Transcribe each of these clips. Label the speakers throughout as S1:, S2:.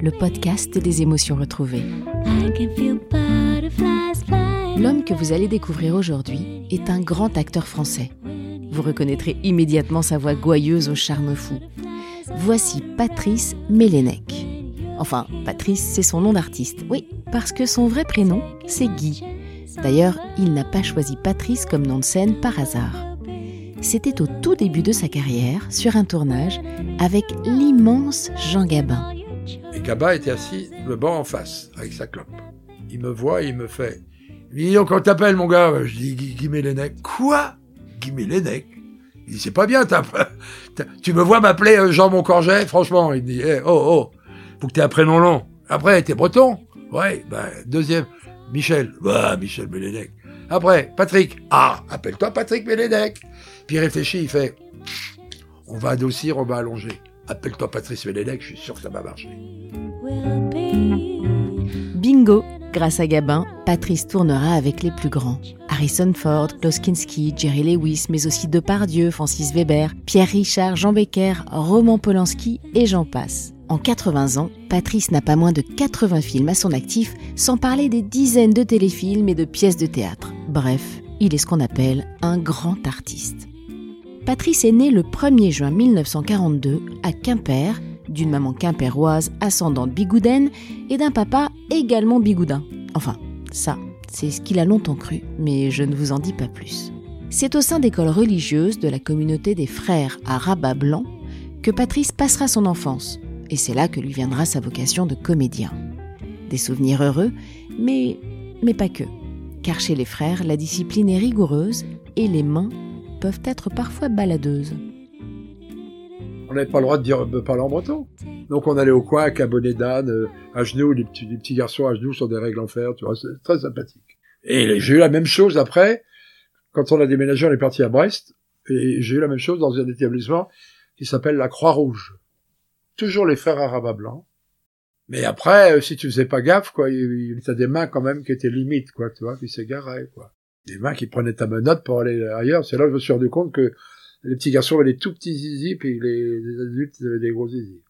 S1: le podcast des émotions retrouvées. L'homme que vous allez découvrir aujourd'hui est un grand acteur français. Vous reconnaîtrez immédiatement sa voix gouailleuse au charme fou. Voici Patrice Mélenec. Enfin, Patrice, c'est son nom d'artiste. Oui, parce que son vrai prénom, c'est Guy. D'ailleurs, il n'a pas choisi Patrice comme nom de scène par hasard. C'était au tout début de sa carrière, sur un tournage, avec l'immense Jean Gabin.
S2: Gabin était assis le banc en face, avec sa clope. Il me voit il me fait dit donc, on t'appelle, mon gars? Je dis Mélenec. Quoi? Mélenec Il dit C'est pas bien, tu me vois m'appeler euh, Jean Moncorget? Franchement, il dit eh, Oh, oh, faut que t'aies un prénom long. Après, t'es breton? Ouais, ben, deuxième. Michel. Bah, Michel Mélenec. Après, Patrick. Ah, appelle-toi Patrick Mélenec. Puis il réfléchit, il fait On va adoucir, on va allonger. Appelle-toi Patrice Mélenec, je suis sûr que ça va marcher.
S1: Bingo Grâce à Gabin, Patrice tournera avec les plus grands. Harrison Ford, Klaus Kinski, Jerry Lewis, mais aussi Depardieu, Francis Weber, Pierre Richard, Jean Becker, Roman Polanski et j'en passe. En 80 ans, Patrice n'a pas moins de 80 films à son actif, sans parler des dizaines de téléfilms et de pièces de théâtre. Bref, il est ce qu'on appelle un grand artiste. Patrice est né le 1er juin 1942 à Quimper, d'une maman quimpéroise ascendante bigoudaine et d'un papa également bigoudin. Enfin, ça, c'est ce qu'il a longtemps cru, mais je ne vous en dis pas plus. C'est au sein d'écoles religieuses de la communauté des frères à Rabat Blanc que Patrice passera son enfance, et c'est là que lui viendra sa vocation de comédien. Des souvenirs heureux, mais, mais pas que. Car chez les frères, la discipline est rigoureuse et les mains être parfois baladeuses
S2: on n'avait pas le droit de, dire, de parler en breton. Donc on allait au coin avec un bonnet d'âne, euh, à genoux, les petits, petits garçons à genoux sur des règles en fer, tu vois, c'est très sympathique. Et j'ai eu la même chose après, quand on a déménagé, on est parti à Brest, et j'ai eu la même chose dans un établissement qui s'appelle la Croix-Rouge. Toujours les frères arabes blancs. Mais après, euh, si tu faisais pas gaffe, quoi, a des mains quand même qui étaient limites, quoi, tu vois, qui s'égaraient, quoi. Des mains qui prenaient ta menotte pour aller ailleurs. C'est là que je me suis rendu compte que les petits garçons avaient des tout petits zizi, puis les, adultes avaient des gros zizi.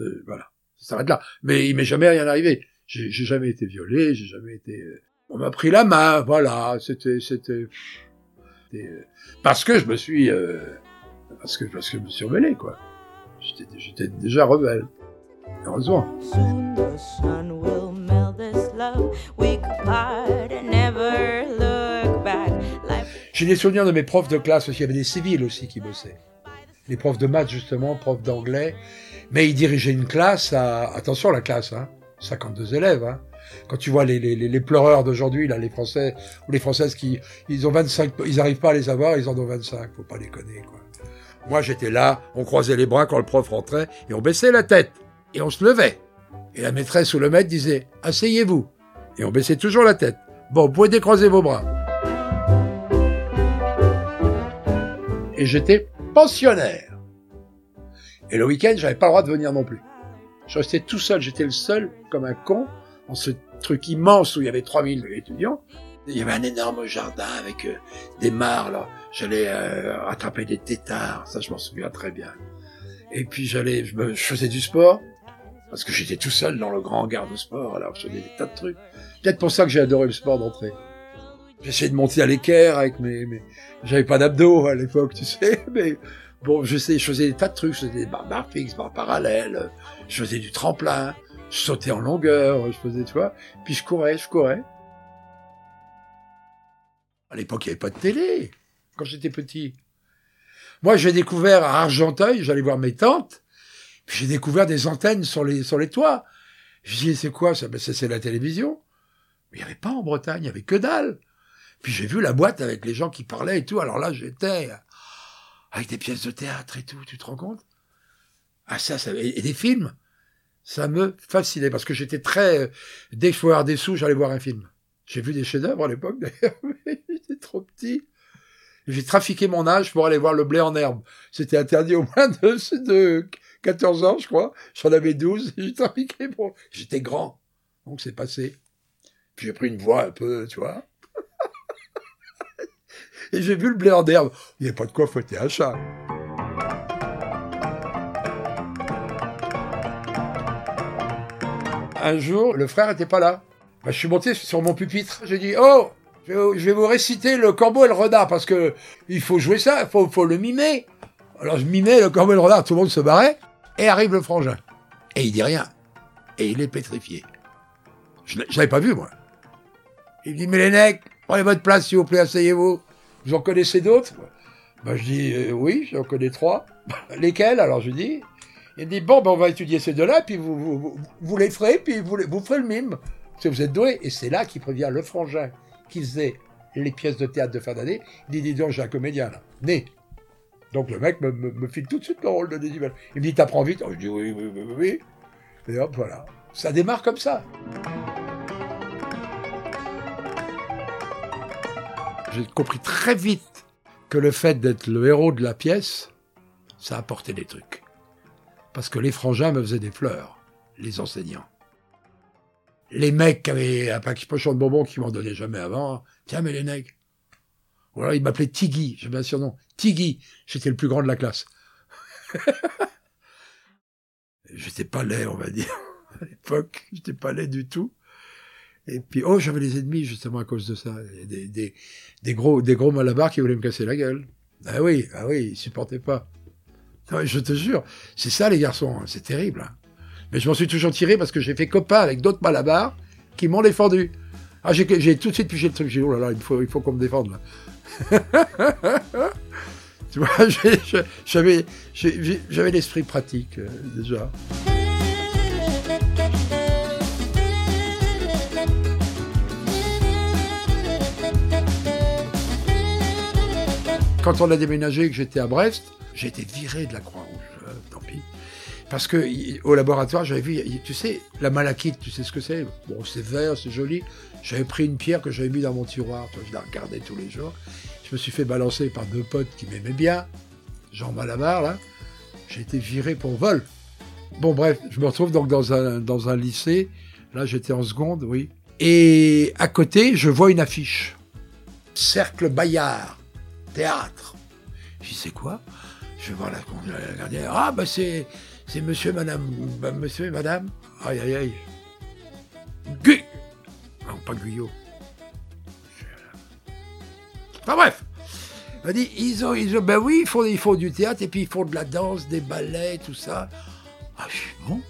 S2: Euh, voilà, ça s'arrête là. Mais il m'est jamais rien arrivé. J'ai jamais été violé, j'ai jamais été... Euh, on m'a pris la main, voilà, c'était... c'était euh, parce que je me suis... parce, que, parce que je me suis rebellé, quoi. J'étais déjà rebelle. Heureusement. J'ai des souvenirs de mes profs de classe, parce qu'il y avait des civils aussi qui bossaient. Les profs de maths, justement, profs d'anglais. Mais ils dirigeaient une classe à, attention la classe, hein, 52 élèves, hein. Quand tu vois les, pleureurs d'aujourd'hui, là, les Français, ou les Françaises qui, ils ont 25, ils arrivent pas à les avoir, ils en ont 25, faut pas les connaître, quoi. Moi, j'étais là, on croisait les bras quand le prof rentrait, et on baissait la tête, et on se levait. Et la maîtresse ou le maître disait, asseyez-vous. Et on baissait toujours la tête. Bon, vous pouvez décroiser vos bras. Et j'étais pensionnaire. Et le week-end, j'avais pas le droit de venir non plus. Je restais tout seul, j'étais le seul, comme un con, dans ce truc immense où il y avait 3000 étudiants. Il y avait un énorme jardin avec euh, des mares, là. J'allais euh, attraper des têtards, ça je m'en souviens très bien. Et puis j'allais, je, me, je faisais du sport, parce que j'étais tout seul dans le grand hangar de sport, alors je faisais des tas de trucs. Peut-être pour ça que j'ai adoré le sport d'entrée. J'essayais de monter à l'équerre avec mes, j'avais pas d'abdos à l'époque, tu sais, mais bon, je sais, je faisais des tas de trucs, je faisais des barres, fixes, barres parallèles, je faisais du tremplin, je sautais en longueur, je faisais, tu vois, puis je courais, je courais. À l'époque, il n'y avait pas de télé, quand j'étais petit. Moi, j'ai découvert à Argenteuil, j'allais voir mes tantes, puis j'ai découvert des antennes sur les, sur les toits. Je dis, c'est quoi ça? Ben, c'est la télévision. Mais il n'y avait pas en Bretagne, il n'y avait que dalle. Puis j'ai vu la boîte avec les gens qui parlaient et tout. Alors là, j'étais avec des pièces de théâtre et tout. Tu te rends compte? Ah ça, ça et des films? Ça me fascinait parce que j'étais très... Dès qu'il faut avoir des sous, j'allais voir un film. J'ai vu des chefs-d'œuvre à l'époque d'ailleurs, mais j'étais trop petit. J'ai trafiqué mon âge pour aller voir le blé en herbe. C'était interdit au moins de, de 14 ans, je crois. J'en avais 12. J'ai trafiqué pour... J'étais grand. Donc c'est passé. Puis j'ai pris une voix un peu, tu vois. Et j'ai vu le blé en herbe. Il n'y avait pas de quoi fouetter un chat. Un jour, le frère n'était pas là. Bah, je suis monté sur mon pupitre. J'ai dit, oh, je vais vous réciter le corbeau et le renard parce que il faut jouer ça, il faut, le mimer. Alors je mimais le corbeau et le renard, tout le monde se barrait. Et arrive le frangin. Et il dit rien. Et il est pétrifié. Je l'avais pas vu, moi. Il dit, mais les nègres, prenez votre place, s'il vous plaît, asseyez-vous. Vous en connaissez d'autres ben, Je dis, euh, oui, j'en connais trois. Lesquels Alors je dis, il dit, bon, ben, on va étudier ces deux-là, puis vous, les ferez, puis vous, ferez le mime. Que vous êtes doué. Et c'est là qu'il prévient le frangin qui faisait les pièces de théâtre de fin d'année. Il dit, dis donc, j'ai un comédien, là, né. Donc le mec me, me, file tout de suite le rôle de Décibel. Il me dit, t'apprends vite Je dis, oui, oui, oui, oui. Et hop, voilà. Ça démarre comme ça. J'ai compris très vite que le fait d'être le héros de la pièce, ça apportait des trucs. Parce que les frangins me faisaient des fleurs, les enseignants. Les mecs qui avaient un paquet pochon de bonbons qui m'en donnaient jamais avant, tiens mais les nègres. Ou alors ils m'appelaient Tiggy, j'avais un surnom. Tiggy, j'étais le plus grand de la classe. j'étais pas laid, on va dire. À l'époque, j'étais pas laid du tout. Et puis, oh, j'avais les ennemis justement à cause de ça. Des, des, gros, des gros malabars qui voulaient me casser la gueule. Ah oui, ah oui, ils supportaient pas. je te jure, c'est ça les garçons, hein, c'est terrible. Hein. Mais je m'en suis toujours tiré parce que j'ai fait copain avec d'autres malabars qui m'ont défendu. Ah, j'ai tout de suite pigé le truc. J'ai dit, oh là là, il faut, il faut qu'on me défende tu vois, j'avais l'esprit pratique euh, déjà. Quand on a déménagé et que j'étais à Brest, j'ai été viré de la Croix-Rouge, euh, tant pis. Parce que au laboratoire, j'avais vu, tu sais, la malachite, tu sais ce que c'est? Bon, c'est vert, c'est joli. J'avais pris une pierre que j'avais mis dans mon tiroir, je la regardais tous les jours. Je me suis fait balancer par deux potes qui m'aimaient bien, Jean Malabar, là. J'ai été viré pour vol. Bon, bref, je me retrouve donc dans un, dans un lycée. Là, j'étais en seconde, oui. Et à côté, je vois une affiche. Cercle Bayard théâtre. Je dis, c'est quoi? Je vais voir la, gardienne. Ah, bah c'est, c'est monsieur, madame, bah, monsieur et madame. Aïe, aïe, aïe. Guy Non, pas Guyot. Enfin bref. Dit, ils ont, ils ont, ben oui, ils font, ils font du théâtre et puis ils font de la danse, des ballets, tout ça. Ah, je suis bon.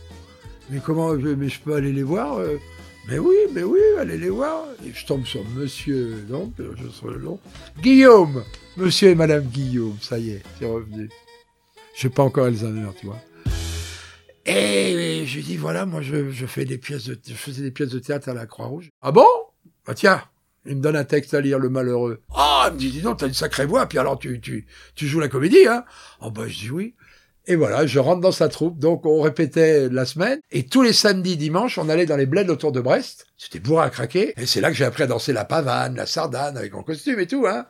S2: Mais comment, mais je peux aller les voir euh, mais oui, mais oui, allez les voir. Et je tombe sur monsieur, donc, je serai le nom. Guillaume Monsieur et madame Guillaume, ça y est, c'est revenu. Je sais pas encore Alzheimer, tu vois. Et je lui dis, voilà, moi, je, fais des pièces de, je faisais des pièces de théâtre à la Croix-Rouge. Ah bon? Bah tiens, il me donne un texte à lire, le malheureux. Ah, il me dit, dis donc, t'as une sacrée voix, puis alors tu, tu, tu joues la comédie, hein? Oh bah, je dis oui. Et voilà, je rentre dans sa troupe. Donc, on répétait la semaine. Et tous les samedis, dimanches, on allait dans les bleds autour de Brest. C'était bourré à craquer. Et c'est là que j'ai appris à danser la pavane, la sardane, avec mon costume et tout, hein.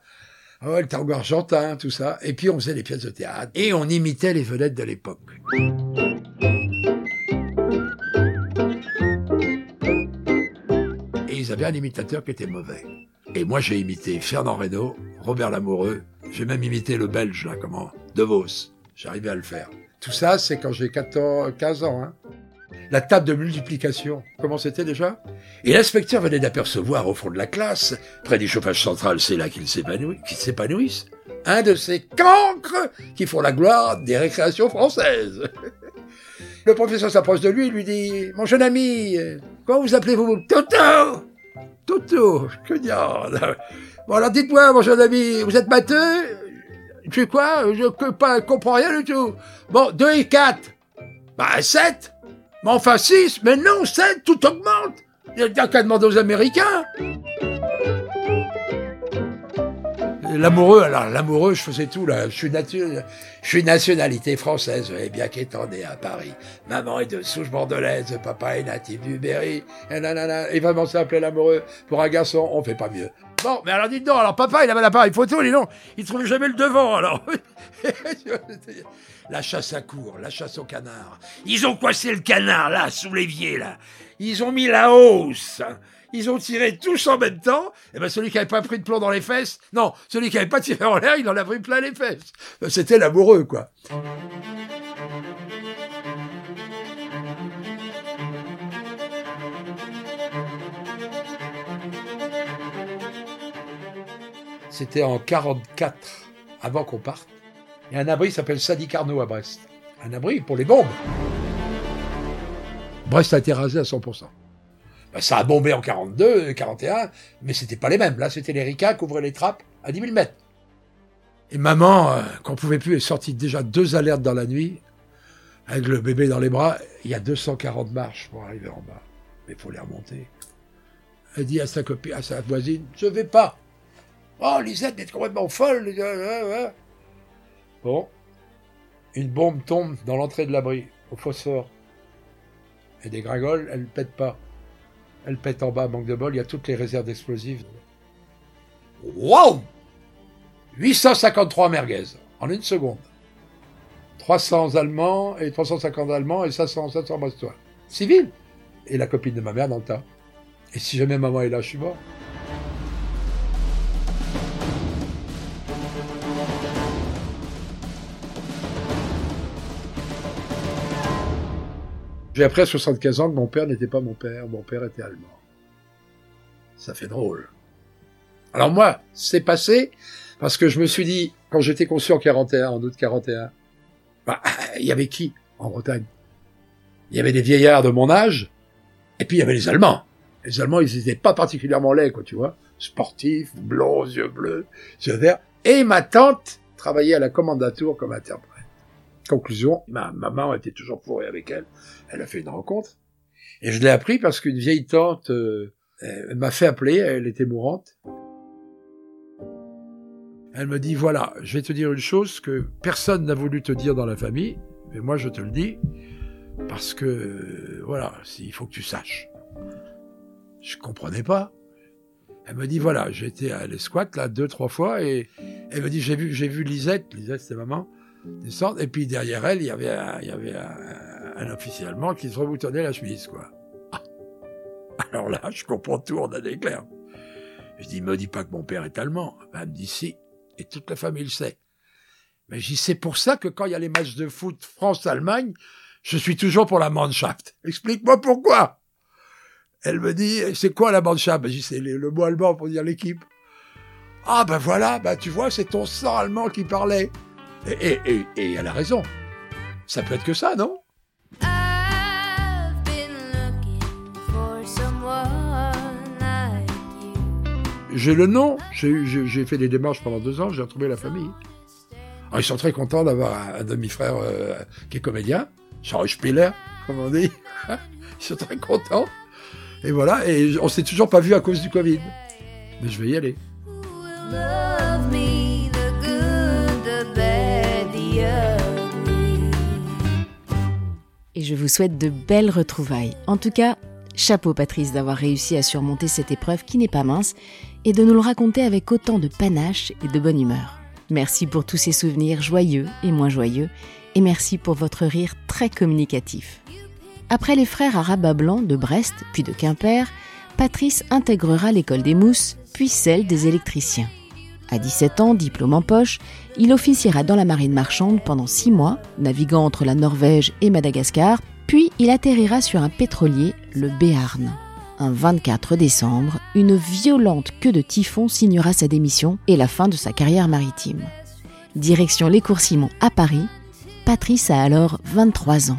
S2: Oh, le tango argentin, tout ça. Et puis, on faisait les pièces de théâtre. Et on imitait les vedettes de l'époque. Et ils avaient un imitateur qui était mauvais. Et moi, j'ai imité Fernand Reynaud, Robert Lamoureux. J'ai même imité le Belge, là, comment? De Vos. J'arrivais à le faire. Tout ça, c'est quand j'ai 14, 15 ans. Hein. La table de multiplication, comment c'était déjà? Et l'inspecteur venait d'apercevoir au fond de la classe, près du chauffage central, c'est là qu'il s'épanouissent, un de ces cancres qui font la gloire des récréations françaises. Le professeur s'approche de lui et lui dit « Mon jeune ami, comment vous appelez-vous ?»« Toto !»« Toto Que diable !»« Bon alors dites-moi, mon jeune ami, vous êtes matheux? Tu sais quoi Je ne comprends rien du tout. Bon, 2 et 4. Bah 7. Mais enfin 6. Mais non, 7, tout augmente. Il n'y a qu'à demander aux Américains. L'amoureux, alors l'amoureux, je faisais tout là. Je suis, je suis nationalité française, et bien qu'étant né à Paris. Maman est de souche bordelaise, papa est natif du Berry. Et, et vraiment s'appelait l'amoureux. Pour un garçon, on fait pas mieux. Bon, mais alors dites donc, alors papa, il avait l'appareil photo, dis non, il trouve jamais le devant, alors. la chasse à cour, la chasse au canard. Ils ont coincé le canard, là, sous l'évier, là. Ils ont mis la hausse. Ils ont tiré tous en même temps. Et ben celui qui n'avait pas pris de plomb dans les fesses, non, celui qui n'avait pas tiré en l'air, il en a pris plein les fesses. C'était l'amoureux, quoi. C'était en 44, avant qu'on parte. Il y a un abri qui s'appelle Sadi Carnot à Brest. Un abri pour les bombes. Brest a été rasé à 100%. Ben, ça a bombé en 42, 41, mais c'était pas les mêmes. Là, c'était les qui ouvraient les trappes à 10 000 mètres. Et maman, euh, qu'on pouvait plus, est sortie déjà deux alertes dans la nuit, avec le bébé dans les bras. Il y a 240 marches pour arriver en bas. Mais il faut les remonter. Elle dit à sa copine, à sa voisine, je vais pas. Oh, Lisette est complètement folle. Bon. Une bombe tombe dans l'entrée de l'abri, au phosphore. Et des gringoles, elle ne pète pas. Elle pète en bas, manque de bol, il y a toutes les réserves d'explosifs. Wow 853 merguez, en une seconde. 300 Allemands et 350 Allemands et 500, 500 Brestois. Civil Et la copine de ma mère dans le tas. Et si jamais maman est là, je suis mort. J'ai appris à 75 ans que mon père n'était pas mon père, mon père était allemand. Ça fait drôle. Alors moi, c'est passé parce que je me suis dit, quand j'étais conçu en 41, en août 41, bah, il y avait qui en Bretagne? Il y avait des vieillards de mon âge, et puis il y avait les Allemands. Les Allemands, ils n'étaient pas particulièrement laids, quoi, tu vois. Sportifs, blonds, yeux bleus, yeux verts. Et ma tante travaillait à la commandature comme interprète. Conclusion, ma maman était toujours pourrie avec elle. Elle a fait une rencontre. Et je l'ai appris parce qu'une vieille tante euh, m'a fait appeler, elle était mourante. Elle me dit, voilà, je vais te dire une chose que personne n'a voulu te dire dans la famille, mais moi je te le dis, parce que, voilà, il faut que tu saches. Je comprenais pas. Elle me dit, voilà, j'ai été à l'escouade, là, deux, trois fois, et elle me dit, j'ai vu, j'ai vu Lisette, Lisette c'est maman, et puis derrière elle, il y avait un, il officier allemand qui se reboutonnait la chemise, quoi. Ah. Alors là, je comprends tout en un éclair. Je dis, me dis pas que mon père est allemand. elle me dit, si. Et toute la famille le sait. Mais dis, c'est pour ça que quand il y a les matchs de foot France-Allemagne, je suis toujours pour la Mannschaft. Explique-moi pourquoi. Elle me dit, c'est quoi la Mannschaft? Ben, Je dis, c'est le mot allemand pour dire l'équipe. Ah ben voilà, ben tu vois, c'est ton sang allemand qui parlait. Et, et, elle a raison. Ça peut être que ça, non? J'ai le nom, j'ai fait des démarches pendant deux ans, j'ai retrouvé la famille. Alors, ils sont très contents d'avoir un, demi-frère euh, qui est comédien, Charles Spiller, comme on dit. ils sont très contents. Et voilà, et on s'est toujours pas vu à cause du Covid. Mais je vais y aller.
S1: Je vous souhaite de belles retrouvailles. En tout cas, chapeau Patrice d'avoir réussi à surmonter cette épreuve qui n'est pas mince et de nous le raconter avec autant de panache et de bonne humeur. Merci pour tous ces souvenirs joyeux et moins joyeux et merci pour votre rire très communicatif. Après les frères à rabat blanc de Brest puis de Quimper, Patrice intégrera l'école des mousses puis celle des électriciens. À 17 ans, diplôme en poche, il officiera dans la marine marchande pendant six mois, naviguant entre la Norvège et Madagascar, puis il atterrira sur un pétrolier, le Béarn. Un 24 décembre, une violente queue de typhon signera sa démission et la fin de sa carrière maritime. Direction les Cours-Simon à Paris, Patrice a alors 23 ans.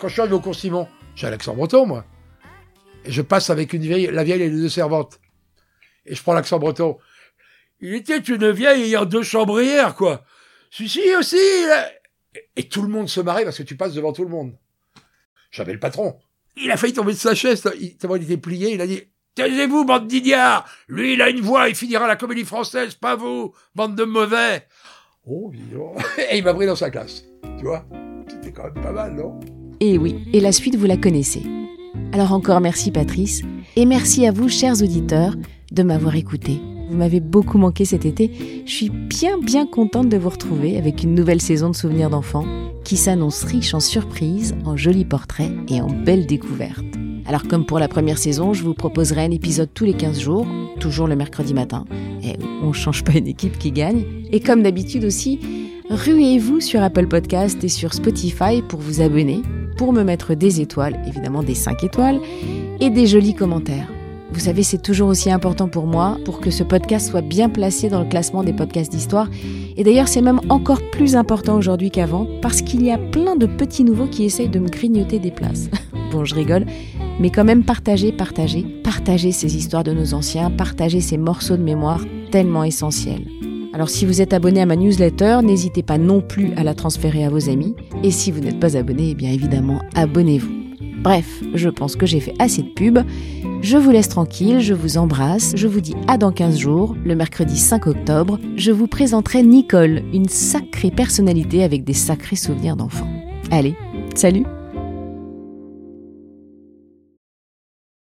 S2: Quand je suis au Cours-Simon, j'ai l'accent breton, moi. Et je passe avec la vieille et les deux servantes. Et je prends l'accent breton. Il était une vieille ayant deux chambrières, quoi. Celui-ci aussi. Et tout le monde se marrait parce que tu passes devant tout le monde. J'avais le patron. Il a failli tomber de sa chaise. Il, il était plié. Il a dit Taisez-vous, bande d'idiots Lui, il a une voix, il finira la comédie française, pas vous, bande de mauvais Oh, Et il m'a pris dans sa classe. Tu vois C'était quand même pas mal, non?
S1: Et oui, et la suite, vous la connaissez. Alors encore merci Patrice, et merci à vous, chers auditeurs, de m'avoir écouté. Vous m'avez beaucoup manqué cet été. Je suis bien bien contente de vous retrouver avec une nouvelle saison de souvenirs d'enfants qui s'annonce riche en surprises, en jolis portraits et en belles découvertes. Alors comme pour la première saison, je vous proposerai un épisode tous les 15 jours, toujours le mercredi matin. Et on change pas une équipe qui gagne. Et comme d'habitude aussi, ruez-vous sur Apple Podcast et sur Spotify pour vous abonner, pour me mettre des étoiles, évidemment des 5 étoiles, et des jolis commentaires. Vous savez, c'est toujours aussi important pour moi pour que ce podcast soit bien placé dans le classement des podcasts d'histoire. Et d'ailleurs, c'est même encore plus important aujourd'hui qu'avant parce qu'il y a plein de petits nouveaux qui essayent de me grignoter des places. bon, je rigole, mais quand même partager, partager, partager ces histoires de nos anciens, partager ces morceaux de mémoire tellement essentiels. Alors si vous êtes abonné à ma newsletter, n'hésitez pas non plus à la transférer à vos amis. Et si vous n'êtes pas abonné, eh bien évidemment, abonnez-vous. Bref, je pense que j'ai fait assez de pub. Je vous laisse tranquille, je vous embrasse, je vous dis à dans 15 jours, le mercredi 5 octobre, je vous présenterai Nicole, une sacrée personnalité avec des sacrés souvenirs d'enfants. Allez, salut